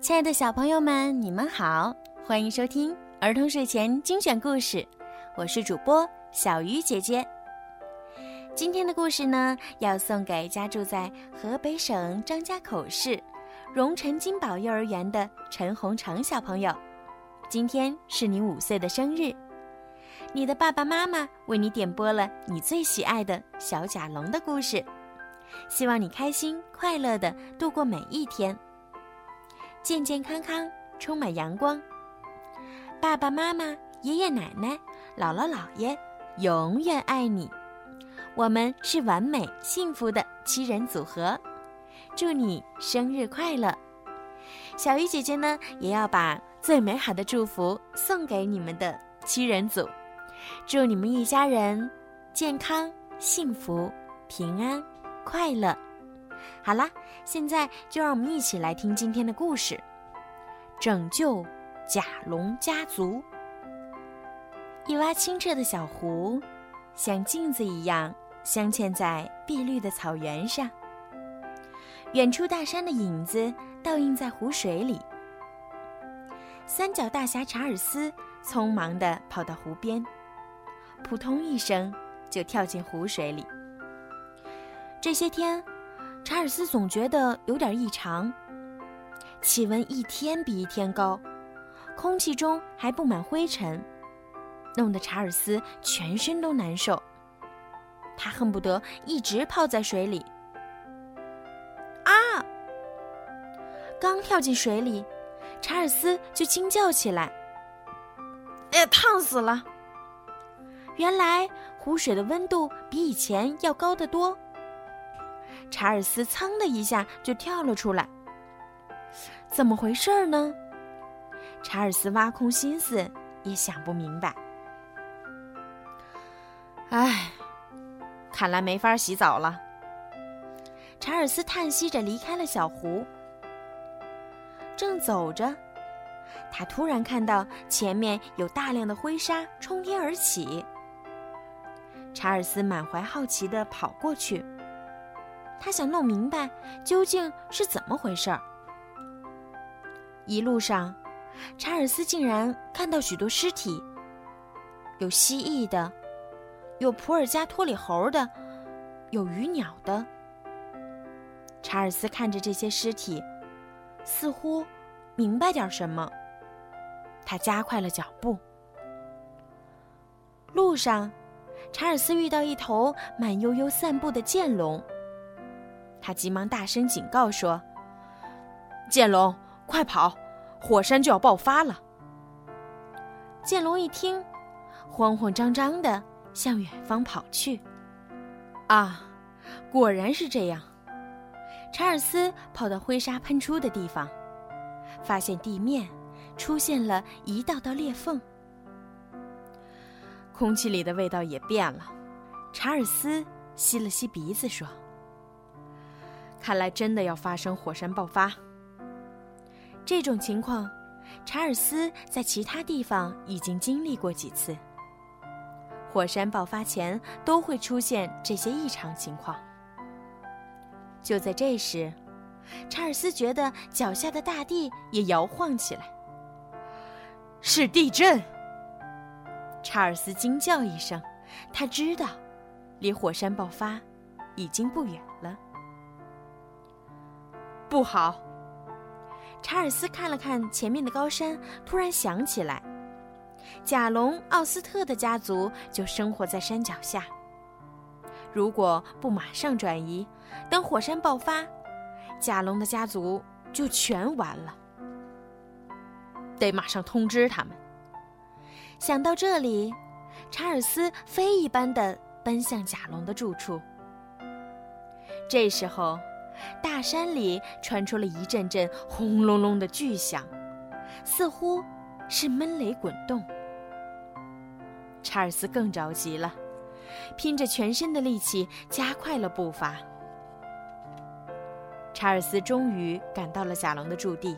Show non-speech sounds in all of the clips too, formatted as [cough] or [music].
亲爱的小朋友们，你们好，欢迎收听儿童睡前精选故事，我是主播小鱼姐姐。今天的故事呢，要送给家住在河北省张家口市荣成金宝幼儿园的陈洪成小朋友。今天是你五岁的生日，你的爸爸妈妈为你点播了你最喜爱的小甲龙的故事，希望你开心快乐的度过每一天。健健康康，充满阳光。爸爸妈妈、爷爷奶奶、姥姥姥爷永远爱你。我们是完美幸福的七人组合，祝你生日快乐！小鱼姐姐呢，也要把最美好的祝福送给你们的七人组，祝你们一家人健康、幸福、平安、快乐。好啦，现在就让我们一起来听今天的故事，《拯救甲龙家族》。一洼清澈的小湖，像镜子一样镶嵌在碧绿的草原上。远处大山的影子倒映在湖水里。三角大侠查尔斯匆忙地跑到湖边，扑通一声就跳进湖水里。这些天。查尔斯总觉得有点异常，气温一天比一天高，空气中还布满灰尘，弄得查尔斯全身都难受。他恨不得一直泡在水里。啊！刚跳进水里，查尔斯就惊叫起来：“哎，烫死了！”原来湖水的温度比以前要高得多。查尔斯“噌”的一下就跳了出来，怎么回事呢？查尔斯挖空心思也想不明白。唉，看来没法洗澡了。查尔斯叹息着离开了小湖。正走着，他突然看到前面有大量的灰沙冲天而起。查尔斯满怀好奇地跑过去。他想弄明白究竟是怎么回事儿。一路上，查尔斯竟然看到许多尸体，有蜥蜴的，有普尔加托里猴的，有鱼鸟的。查尔斯看着这些尸体，似乎明白点什么。他加快了脚步。路上，查尔斯遇到一头慢悠悠散步的剑龙。他急忙大声警告说：“剑龙，快跑！火山就要爆发了！”剑龙一听，慌慌张张的向远方跑去。啊，果然是这样！查尔斯跑到灰沙喷出的地方，发现地面出现了一道道裂缝，空气里的味道也变了。查尔斯吸了吸鼻子说。看来真的要发生火山爆发。这种情况，查尔斯在其他地方已经经历过几次。火山爆发前都会出现这些异常情况。就在这时，查尔斯觉得脚下的大地也摇晃起来。是地震！查尔斯惊叫一声，他知道，离火山爆发已经不远了。不好！查尔斯看了看前面的高山，突然想起来，甲龙奥斯特的家族就生活在山脚下。如果不马上转移，等火山爆发，甲龙的家族就全完了。得马上通知他们。想到这里，查尔斯飞一般的奔向甲龙的住处。这时候。大山里传出了一阵阵轰隆隆的巨响，似乎是闷雷滚动。查尔斯更着急了，拼着全身的力气加快了步伐。查尔斯终于赶到了甲龙的驻地。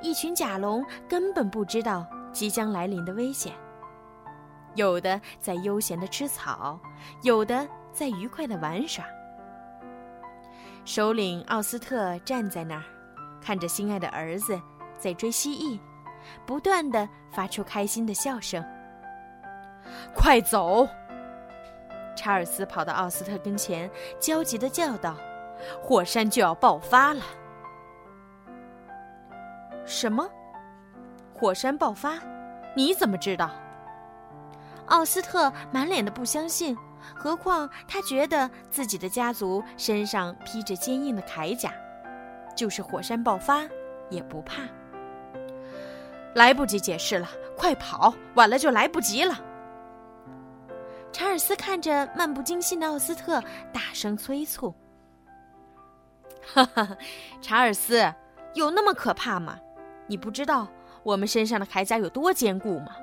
一群甲龙根本不知道即将来临的危险，有的在悠闲地吃草，有的在愉快地玩耍。首领奥斯特站在那儿，看着心爱的儿子在追蜥蜴，不断的发出开心的笑声。快走！查尔斯跑到奥斯特跟前，焦急的叫道：“火山就要爆发了！”什么？火山爆发？你怎么知道？奥斯特满脸的不相信，何况他觉得自己的家族身上披着坚硬的铠甲，就是火山爆发也不怕。来不及解释了，快跑！晚了就来不及了。查尔斯看着漫不经心的奥斯特，大声催促：“哈哈，查尔斯，有那么可怕吗？你不知道我们身上的铠甲有多坚固吗？”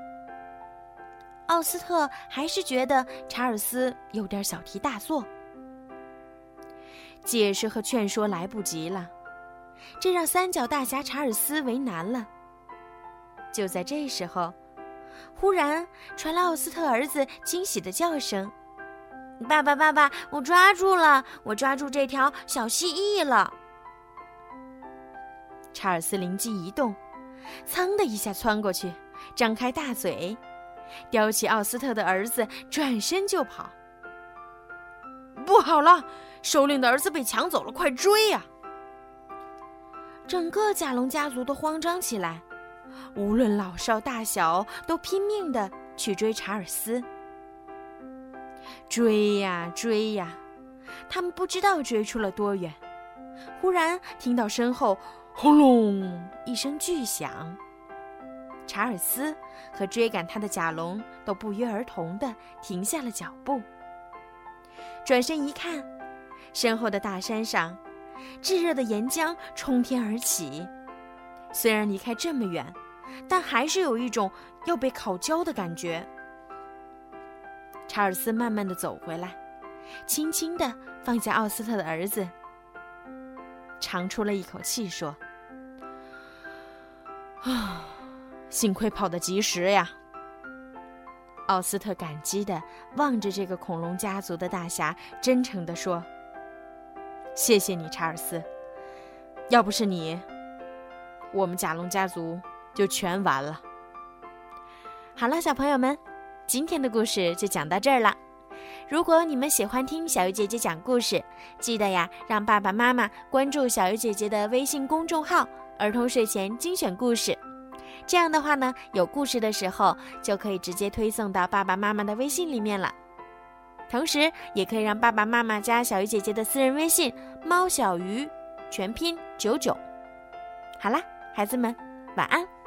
奥斯特还是觉得查尔斯有点小题大做，解释和劝说来不及了，这让三角大侠查尔斯为难了。就在这时候。忽然传来奥斯特儿子惊喜的叫声：“爸爸，爸爸，我抓住了！我抓住这条小蜥蜴了！”查尔斯灵机一动，噌的一下窜过去，张开大嘴，叼起奥斯特的儿子，转身就跑。不好了，首领的儿子被抢走了！快追呀！整个甲龙家族都慌张起来。无论老少大小，都拼命的去追查尔斯。追呀追呀，他们不知道追出了多远。忽然听到身后“轰隆”一声巨响，查尔斯和追赶他的甲龙都不约而同的停下了脚步。转身一看，身后的大山上，炙热的岩浆冲天而起。虽然离开这么远。但还是有一种要被烤焦的感觉。查尔斯慢慢的走回来，轻轻的放下奥斯特的儿子，长出了一口气，说：“ [sighs] 啊，幸亏跑得及时呀。”奥斯特感激的望着这个恐龙家族的大侠，真诚的说：“谢谢你，查尔斯。要不是你，我们甲龙家族……”就全完了。好了，小朋友们，今天的故事就讲到这儿了。如果你们喜欢听小鱼姐姐讲故事，记得呀，让爸爸妈妈关注小鱼姐姐的微信公众号“儿童睡前精选故事”。这样的话呢，有故事的时候就可以直接推送到爸爸妈妈的微信里面了。同时，也可以让爸爸妈妈加小鱼姐姐的私人微信“猫小鱼”，全拼九九。好啦，孩子们，晚安。